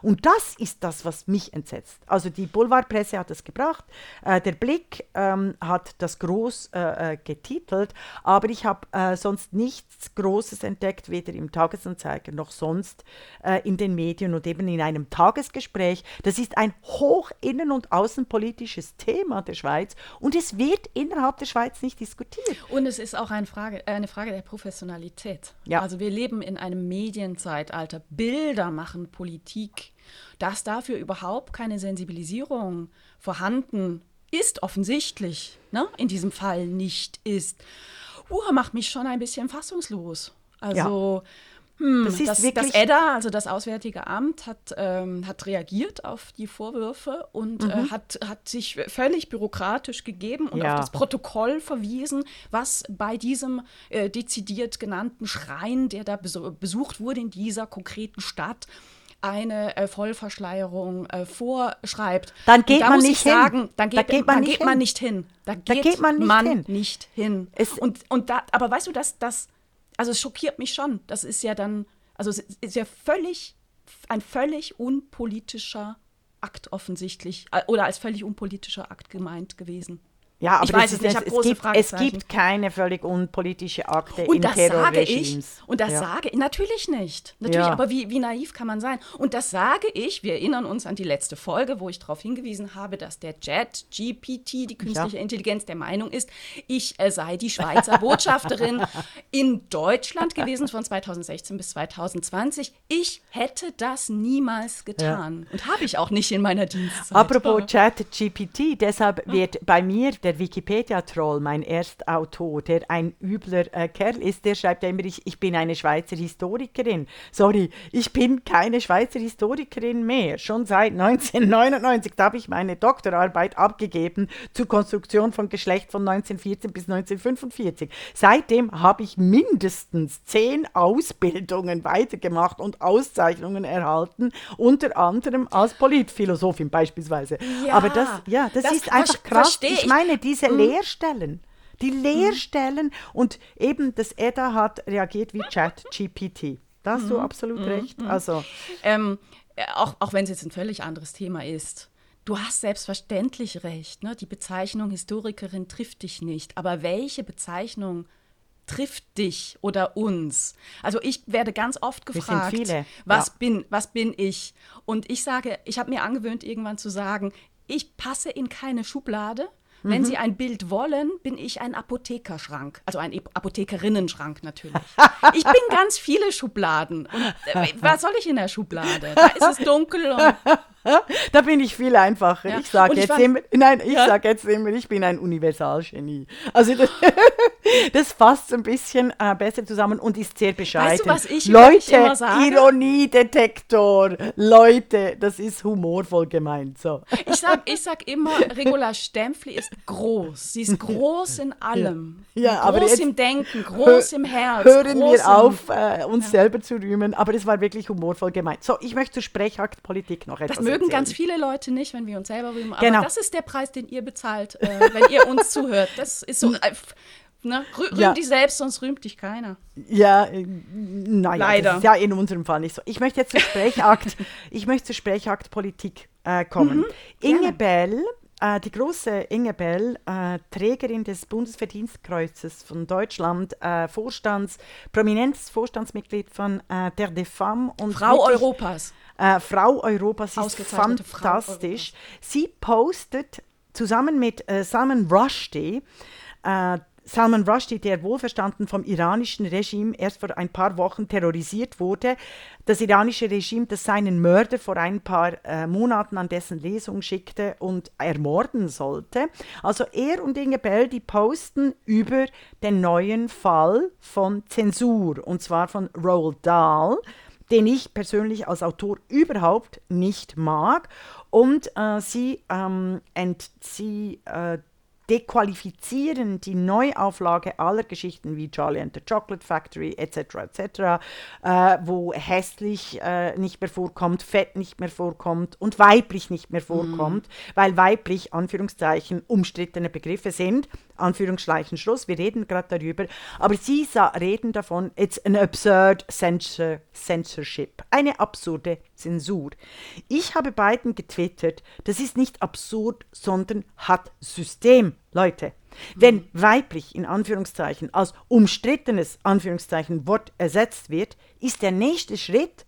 Und das ist das, was mich entsetzt. Also die Boulevardpresse hat es gebracht, äh, der Blick ähm, hat das groß äh, äh getitelt, aber ich habe äh, sonst nichts Großes entdeckt, weder im Tagesanzeiger noch sonst äh, in den Medien und eben in einem Tagesgespräch. Das ist ein hoch innen- und außenpolitisches Thema der Schweiz und es wird innerhalb der Schweiz nicht diskutiert.
Und es ist auch eine Frage, eine Frage der Professionalität. Ja. Also wir leben in einem Medienzeitalter. Bilder machen Politik. Dass dafür überhaupt keine Sensibilisierung vorhanden ist, offensichtlich, ne? in diesem Fall nicht ist, uh, macht mich schon ein bisschen fassungslos. Also ja. Hm, das, das, das, EDA, also das Auswärtige Amt, hat, ähm, hat reagiert auf die Vorwürfe und äh, mhm. äh, hat, hat sich völlig bürokratisch gegeben und ja. auf das Protokoll verwiesen, was bei diesem äh, dezidiert genannten Schrein, der da besucht wurde in dieser konkreten Stadt, eine äh, Vollverschleierung äh, vorschreibt.
Dann geht man nicht sagen, hin.
Dann geht, da geht, man, dann nicht geht man, nicht hin.
Da geht, da geht man nicht man hin.
Nicht hin. und, und da, aber weißt du, dass das also es schockiert mich schon. Das ist ja dann, also es ist ja völlig, ein völlig unpolitischer Akt offensichtlich äh, oder als völlig unpolitischer Akt gemeint gewesen.
Ja, aber ich weiß es nicht, ich es, gibt, es gibt keine völlig unpolitische Akte und in das sage ich,
Und das ja. sage ich, natürlich nicht. Natürlich, ja. aber wie, wie naiv kann man sein? Und das sage ich, wir erinnern uns an die letzte Folge, wo ich darauf hingewiesen habe, dass der Jet GPT, die künstliche ja. Intelligenz, der Meinung ist, ich äh, sei die Schweizer (laughs) Botschafterin in Deutschland gewesen von 2016 bis 2020. Ich hätte das niemals getan. Und habe ich auch nicht in meiner Dienstzeit.
Apropos Chat GPT, deshalb wird bei mir der Wikipedia-Troll, mein Erstautor, der ein übler äh, Kerl ist, der schreibt ja immer, ich, ich bin eine Schweizer Historikerin. Sorry, ich bin keine Schweizer Historikerin mehr. Schon seit 1999, da habe ich meine Doktorarbeit abgegeben zur Konstruktion von Geschlecht von 1914 bis 1945. Seitdem habe ich mindestens zehn Ausbildungen weitergemacht und Auszeichnungen erhalten, unter anderem als Politphilosophin beispielsweise. Ja, Aber das, ja, das, das ist einfach krass. Ich meine, diese mhm. Leerstellen. Die Leerstellen mhm. und eben das EDA hat reagiert wie Chat-GPT. Da hast du mhm. absolut mhm. recht. Mhm. Also,
ähm, auch, auch wenn es jetzt ein völlig anderes Thema ist. Du hast selbstverständlich recht. Ne? Die Bezeichnung Historikerin trifft dich nicht. Aber welche Bezeichnung trifft dich oder uns? Also ich werde ganz oft gefragt, was, ja. bin, was bin ich? Und ich sage, ich habe mir angewöhnt, irgendwann zu sagen, ich passe in keine Schublade. Wenn mhm. Sie ein Bild wollen, bin ich ein Apothekerschrank. Also ein Apothekerinnenschrank natürlich. (laughs) ich bin ganz viele Schubladen. Und äh, was soll ich in der Schublade? Da ist es dunkel und (laughs)
da bin ich viel einfacher. Ja. Ich sage jetzt, nein, ich ja. sag jetzt immer, ich bin ein Universalgenie. Also das, (laughs) das fasst ein bisschen äh, besser zusammen und ist sehr bescheiden. Weißt du,
was ich
Leute, immer sage? Ironiedetektor. Leute, das ist humorvoll gemeint. So.
Ich sage ich sag immer, Regula Stempfli ist groß. Sie ist groß in allem. Ja, groß aber jetzt, im Denken, groß im Herz.
Hören wir auf, äh, uns selber zu rühmen, aber das war wirklich humorvoll gemeint. So, ich möchte zur Sprechaktpolitik noch etwas
Das mögen ganz viele Leute nicht, wenn wir uns selber rühmen, aber genau. das ist der Preis, den ihr bezahlt, äh, wenn ihr uns (laughs) zuhört. Das ist so. Äh, Ne? Rühm ja. dich selbst, sonst rühmt dich keiner.
Ja, äh, naja, Leider. das ist ja in unserem Fall nicht so. Ich möchte jetzt zur Sprechakt, (laughs) ich möchte zur Sprechaktpolitik äh, kommen. Mhm, Inge Bell, äh, die große Inge Bell, äh, Trägerin des Bundesverdienstkreuzes von Deutschland, äh, Vorstands, prominentes Vorstandsmitglied von äh, der De Femme und
Frau Europas.
Äh, Frau Europas ist fantastisch. Sie postet zusammen mit äh, Salman Rushdie, äh, Salman Rushdie, der wohlverstanden vom iranischen Regime erst vor ein paar Wochen terrorisiert wurde. Das iranische Regime, das seinen Mörder vor ein paar äh, Monaten an dessen Lesung schickte und ermorden sollte. Also er und Inge Bell, die posten über den neuen Fall von Zensur, und zwar von Roald Dahl den ich persönlich als Autor überhaupt nicht mag. Und äh, sie, ähm, ent, äh, dequalifizieren die Neuauflage aller Geschichten wie Charlie and the Chocolate Factory etc. etc., äh, wo hässlich äh, nicht mehr vorkommt, fett nicht mehr vorkommt und weiblich nicht mehr vorkommt, mm. weil weiblich, Anführungszeichen, umstrittene Begriffe sind. Anführungsschleichen Schluss, wir reden gerade darüber, aber sie reden davon, it's an absurd censor, censorship, eine absurde Zensur. Ich habe beiden getwittert, das ist nicht absurd, sondern hat System, Leute. Wenn weiblich in Anführungszeichen als umstrittenes Anführungszeichen Wort ersetzt wird, ist der nächste Schritt,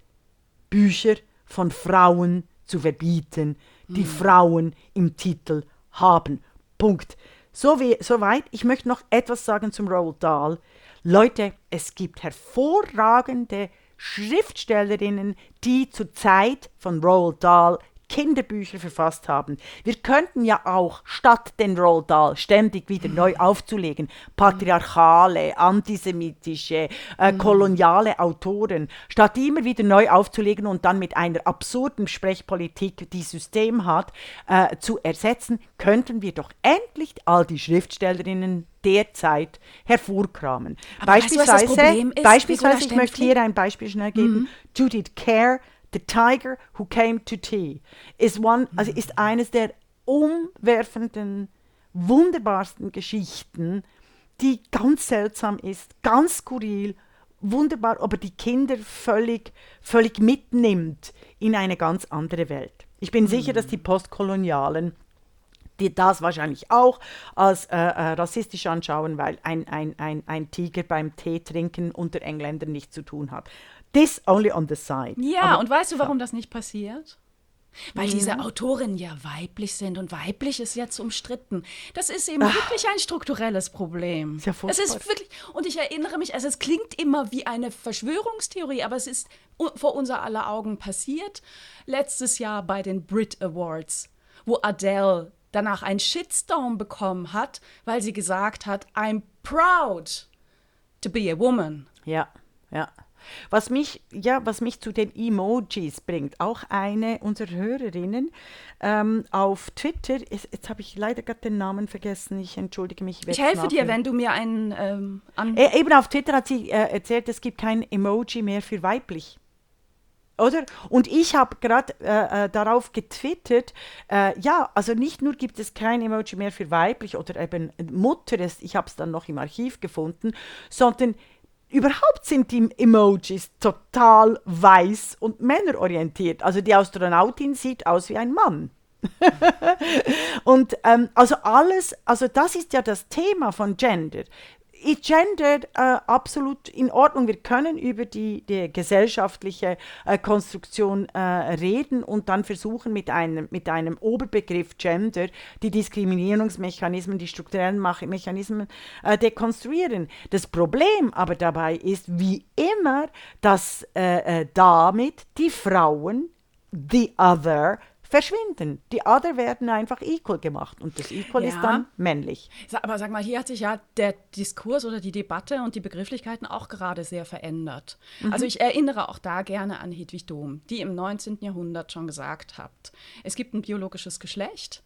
Bücher von Frauen zu verbieten, die mhm. Frauen im Titel haben. Punkt. So wie, soweit. Ich möchte noch etwas sagen zum Roald Dahl. Leute, es gibt hervorragende Schriftstellerinnen, die zur Zeit von Roald Dahl Kinderbücher verfasst haben. Wir könnten ja auch, statt den Roald Dahl ständig wieder neu aufzulegen, patriarchale, antisemitische, äh, mhm. koloniale Autoren, statt immer wieder neu aufzulegen und dann mit einer absurden Sprechpolitik, die System hat, äh, zu ersetzen, könnten wir doch endlich all die Schriftstellerinnen derzeit hervorkramen. Aber beispielsweise, weißt du, beispielsweise ich möchte hier ein Beispiel schnell geben, mhm. Judith Kerr, The Tiger Who Came to Tea ist, one, also ist eines der umwerfenden, wunderbarsten Geschichten, die ganz seltsam ist, ganz skurril, wunderbar, aber die Kinder völlig, völlig mitnimmt in eine ganz andere Welt. Ich bin sicher, dass die Postkolonialen die das wahrscheinlich auch als äh, äh, rassistisch anschauen, weil ein, ein, ein, ein Tiger beim Tee trinken unter Engländern nichts zu tun hat. This only on the side.
Ja, Aber, und weißt du, warum das nicht passiert? Weil diese Autorinnen ja weiblich sind und weiblich ist jetzt umstritten. Das ist eben Ach. wirklich ein strukturelles Problem. Ist ja es ist wirklich, und ich erinnere mich, also es klingt immer wie eine Verschwörungstheorie, aber es ist vor unser aller Augen passiert. Letztes Jahr bei den Brit Awards, wo Adele danach einen Shitstorm bekommen hat, weil sie gesagt hat, I'm proud to be a woman.
Ja, ja. Was mich, ja, was mich zu den Emojis bringt, auch eine unserer Hörerinnen ähm, auf Twitter, jetzt, jetzt habe ich leider gerade den Namen vergessen, ich entschuldige mich.
Ich, helfe nachher. dir, wenn du mir einen ähm,
an... E eben auf Twitter hat sie äh, erzählt, es gibt kein Emoji mehr für weiblich oder? Und ich habe gerade äh, äh, darauf getwittert, äh, ja, also nicht nur gibt es kein Emoji mehr für weiblich oder eben Mutter, ich habe es dann noch im Archiv gefunden, sondern überhaupt sind die Emojis total weiß und männerorientiert. Also die Astronautin sieht aus wie ein Mann. (laughs) und ähm, also alles, also das ist ja das Thema von Gender ist Gender äh, absolut in Ordnung. Wir können über die, die gesellschaftliche äh, Konstruktion äh, reden und dann versuchen, mit einem, mit einem Oberbegriff Gender die Diskriminierungsmechanismen, die strukturellen Mechanismen äh, dekonstruieren. Das Problem aber dabei ist, wie immer, dass äh, äh, damit die Frauen, the other, verschwinden. Die Other werden einfach equal gemacht und das Equal ja. ist dann männlich.
Aber sag mal, hier hat sich ja der Diskurs oder die Debatte und die Begrifflichkeiten auch gerade sehr verändert. Mhm. Also ich erinnere auch da gerne an Hedwig Dohm, die im 19. Jahrhundert schon gesagt hat, es gibt ein biologisches Geschlecht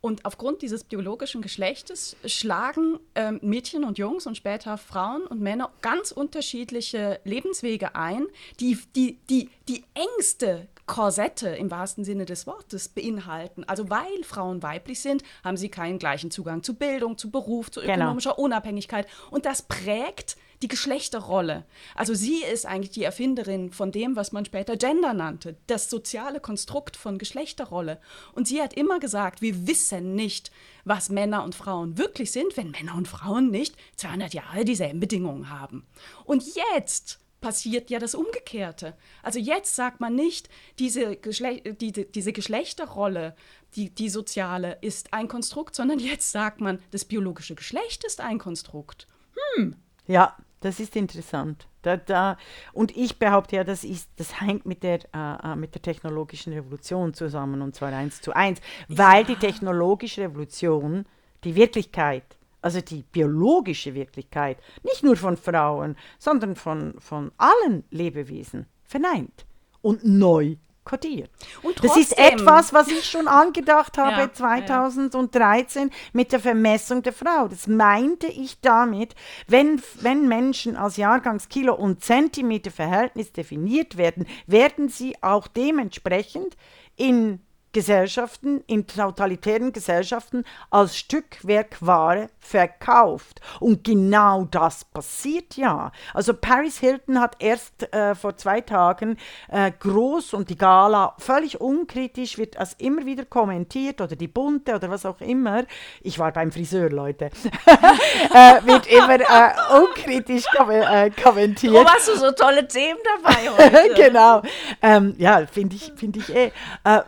und aufgrund dieses biologischen Geschlechtes schlagen ähm, Mädchen und Jungs und später Frauen und Männer ganz unterschiedliche Lebenswege ein, die die, die, die engste Korsette im wahrsten Sinne des Wortes beinhalten. Also weil Frauen weiblich sind, haben sie keinen gleichen Zugang zu Bildung, zu Beruf, zu genau. ökonomischer genau. Unabhängigkeit. Und das prägt die Geschlechterrolle. Also sie ist eigentlich die Erfinderin von dem, was man später Gender nannte, das soziale Konstrukt von Geschlechterrolle. Und sie hat immer gesagt, wir wissen nicht, was Männer und Frauen wirklich sind, wenn Männer und Frauen nicht 200 Jahre dieselben Bedingungen haben. Und jetzt passiert ja das Umgekehrte. Also jetzt sagt man nicht, diese, Geschle die, diese Geschlechterrolle, die, die soziale, ist ein Konstrukt, sondern jetzt sagt man, das biologische Geschlecht ist ein Konstrukt. Hm.
Ja, das ist interessant. Da, da, und ich behaupte ja, das, ist, das hängt mit der, äh, äh mit der technologischen Revolution zusammen, und zwar eins zu eins, weil ja. die technologische Revolution die Wirklichkeit also die biologische Wirklichkeit, nicht nur von Frauen, sondern von, von allen Lebewesen, verneint und neu kodiert. Und das ist etwas, was ich schon angedacht (laughs) habe ja, 2013 ja. mit der Vermessung der Frau. Das meinte ich damit, wenn, wenn Menschen als Jahrgangskilo und Zentimeter Verhältnis definiert werden, werden sie auch dementsprechend in Gesellschaften, in totalitären Gesellschaften als Stückwerkware verkauft. Und genau das passiert ja. Also Paris Hilton hat erst äh, vor zwei Tagen äh, groß und die Gala völlig unkritisch wird das immer wieder kommentiert oder die Bunte oder was auch immer. Ich war beim Friseur, Leute. (laughs) äh, wird immer äh, unkritisch kom äh, kommentiert.
Warum hast du so tolle Themen dabei heute? (laughs)
genau. Ähm, ja, finde ich, find ich eh. Äh,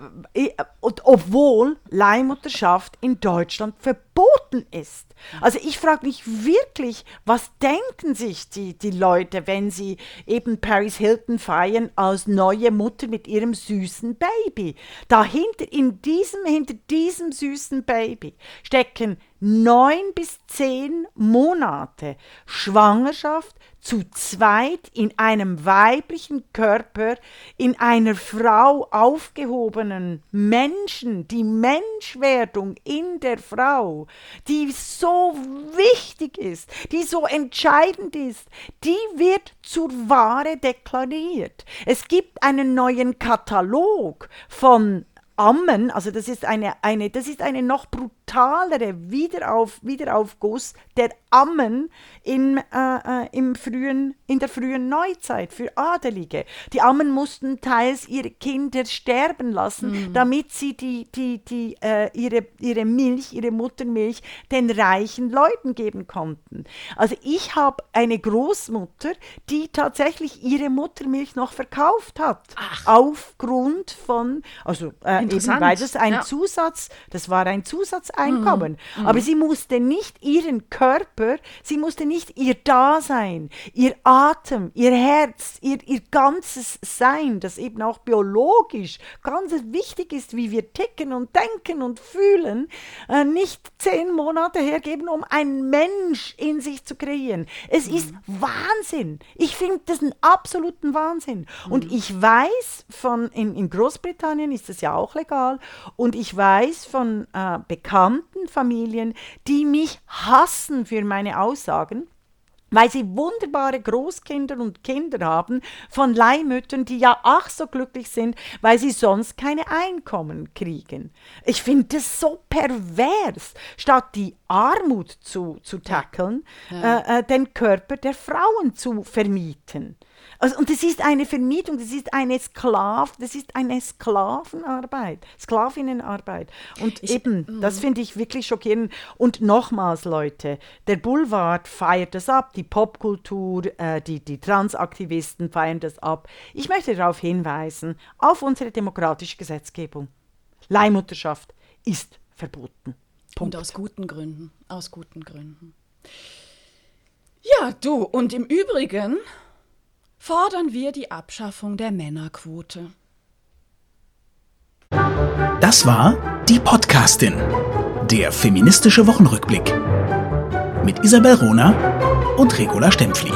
und obwohl Leihmutterschaft in Deutschland verboten ist. Also ich frage mich wirklich, was denken sich die, die Leute, wenn sie eben Paris Hilton feiern als neue Mutter mit ihrem süßen Baby? Dahinter, in diesem, hinter diesem süßen Baby stecken neun bis zehn Monate Schwangerschaft zu zweit in einem weiblichen Körper, in einer Frau aufgehobenen Menschen, die Menschwerdung in der Frau, die so wichtig ist, die so entscheidend ist, die wird zur Ware deklariert. Es gibt einen neuen Katalog von Ammen, also das ist eine, eine, das ist eine noch brutalere Wiederauf, Wiederaufguss der Ammen im, äh, äh, im frühen, in der frühen Neuzeit für Adelige. Die Ammen mussten teils ihre Kinder sterben lassen, mhm. damit sie die, die, die, äh, ihre, ihre Milch, ihre Muttermilch den reichen Leuten geben konnten. Also ich habe eine Großmutter, die tatsächlich ihre Muttermilch noch verkauft hat. Ach. Aufgrund von, also äh, eben, weil das ein ja. Zusatz, das war ein Zusatzeinkommen. Mhm. Aber sie musste nicht ihren Körper, sie musste nicht ihr Dasein, ihr Atem, ihr Herz, ihr, ihr ganzes Sein, das eben auch biologisch ganz wichtig ist, wie wir ticken und denken und fühlen, äh, nicht zehn Monate hergeben, um einen Mensch in sich zu kreieren. Es mhm. ist Wahnsinn. Ich finde das einen absoluten Wahnsinn. Mhm. Und ich weiß von, in, in Großbritannien ist es ja auch legal. Und ich weiß von äh, bekannten Familien, die mich hassen für meine Aussagen weil sie wunderbare Großkinder und Kinder haben von Leihmüttern, die ja ach so glücklich sind, weil sie sonst keine Einkommen kriegen. Ich finde das so pervers, statt die Armut zu, zu tackeln, ja. äh, äh, den Körper der Frauen zu vermieten. Also, und das ist eine Vermietung, das ist eine Sklav, das ist eine Sklavenarbeit, Sklavinnenarbeit. Und ich, eben, mm. das finde ich wirklich schockierend. Und nochmals, Leute, der Boulevard feiert das ab, die Popkultur, äh, die, die Transaktivisten feiern das ab. Ich möchte darauf hinweisen, auf unsere demokratische Gesetzgebung. Leihmutterschaft ist verboten.
Punkt. Und aus guten Gründen. Aus guten Gründen. Ja, du, und im Übrigen fordern wir die Abschaffung der Männerquote.
Das war die Podcastin, der feministische Wochenrückblick mit Isabel Rona und Regula Stempfli.